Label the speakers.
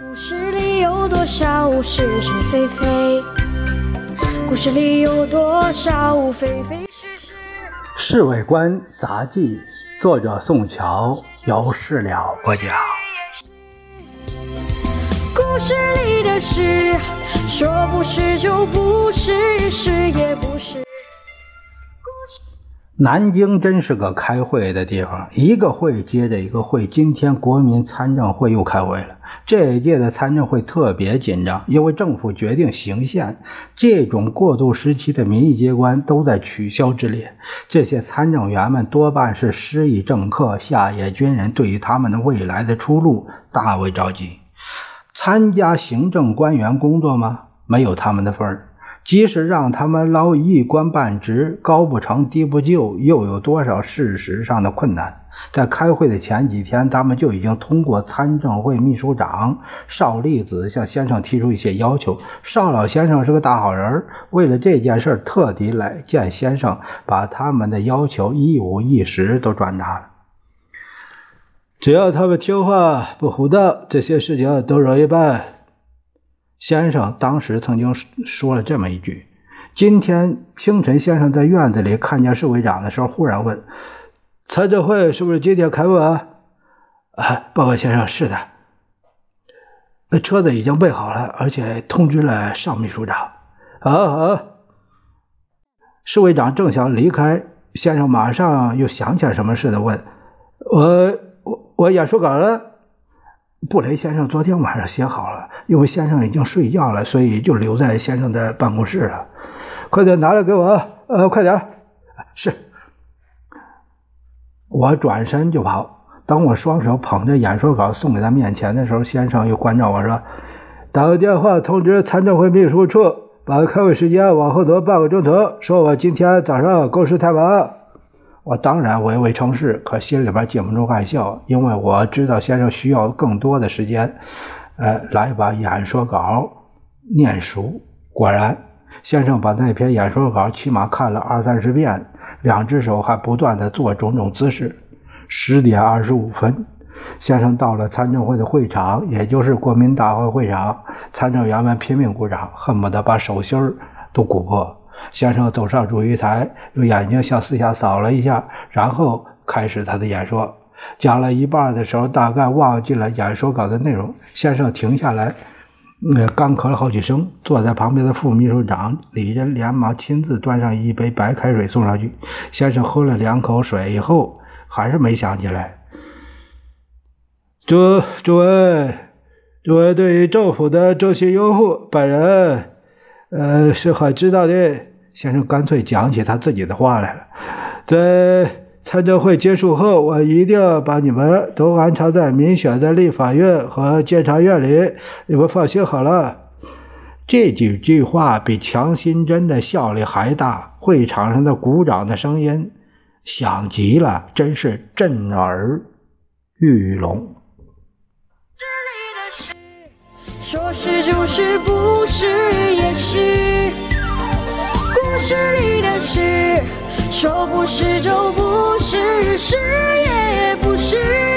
Speaker 1: 故事里有多少是是非非？故事里有多少非非是是？
Speaker 2: 《侍卫官杂记》作者宋乔，由事了播讲。
Speaker 1: 故事里的事，说不是就不是，是也不是。
Speaker 2: 南京真是个开会的地方，一个会接着一个会。今天国民参政会又开会了。这一届的参政会特别紧张，因为政府决定行宪。这种过渡时期的民意机关都在取消之列。这些参政员们多半是失意政客、下野军人，对于他们的未来的出路大为着急。参加行政官员工作吗？没有他们的份儿。即使让他们捞一官半职，高不成低不就，又有多少事实上的困难？在开会的前几天，他们就已经通过参政会秘书长邵力子向先生提出一些要求。邵老先生是个大好人，为了这件事特地来见先生，把他们的要求一五一十都转达了。只要他们听话不胡闹，这些事情都容易办。先生当时曾经说了这么一句：“今天清晨，先生在院子里看见侍卫长的时候，忽然问：‘参政会是不是今天开会啊？’，报告先生，是的。车子已经备好了，而且通知了邵秘书长。啊啊。侍卫长正想离开，先生马上又想起来什么似的问：‘我我我演说稿了？’布雷先生昨天晚上写好了。”因为先生已经睡觉了，所以就留在先生的办公室了。快点拿来给我，呃，快点。是。我转身就跑。当我双手捧着演说稿送给他面前的时候，先生又关照我说：“打个电话通知参政会秘书处，把开会时间往后挪半个钟头。说我今天早上公事太忙。”我当然唯唯称是，可心里边禁不住害笑，因为我知道先生需要更多的时间。呃，来把演说稿念熟。果然，先生把那篇演说稿起码看了二三十遍，两只手还不断的做种种姿势。十点二十五分，先生到了参政会的会场，也就是国民大会会场。参政员们拼命鼓掌，恨不得把手心儿都鼓破。先生走上主席台，用眼睛向四下扫了一下，然后开始他的演说。讲了一半的时候，大概忘记了演说稿的内容。先生停下来，呃，干咳了好几声。坐在旁边的副秘书长李仁连忙亲自端上一杯白开水送上去。先生喝了两口水以后，还是没想起来。诸诸位，诸位对于政府的这些拥护，本人呃是很知道的。先生干脆讲起他自己的话来了，在。参政会结束后，我一定把你们都安插在民选的立法院和监察院里。你们放心好了。这几句话比强心针的效力还大，会场上的鼓掌的声音响极了，真是震耳欲聋。
Speaker 1: 这里的事，说是就是，不是也是。故事里的事。说不是就不是，是也不是。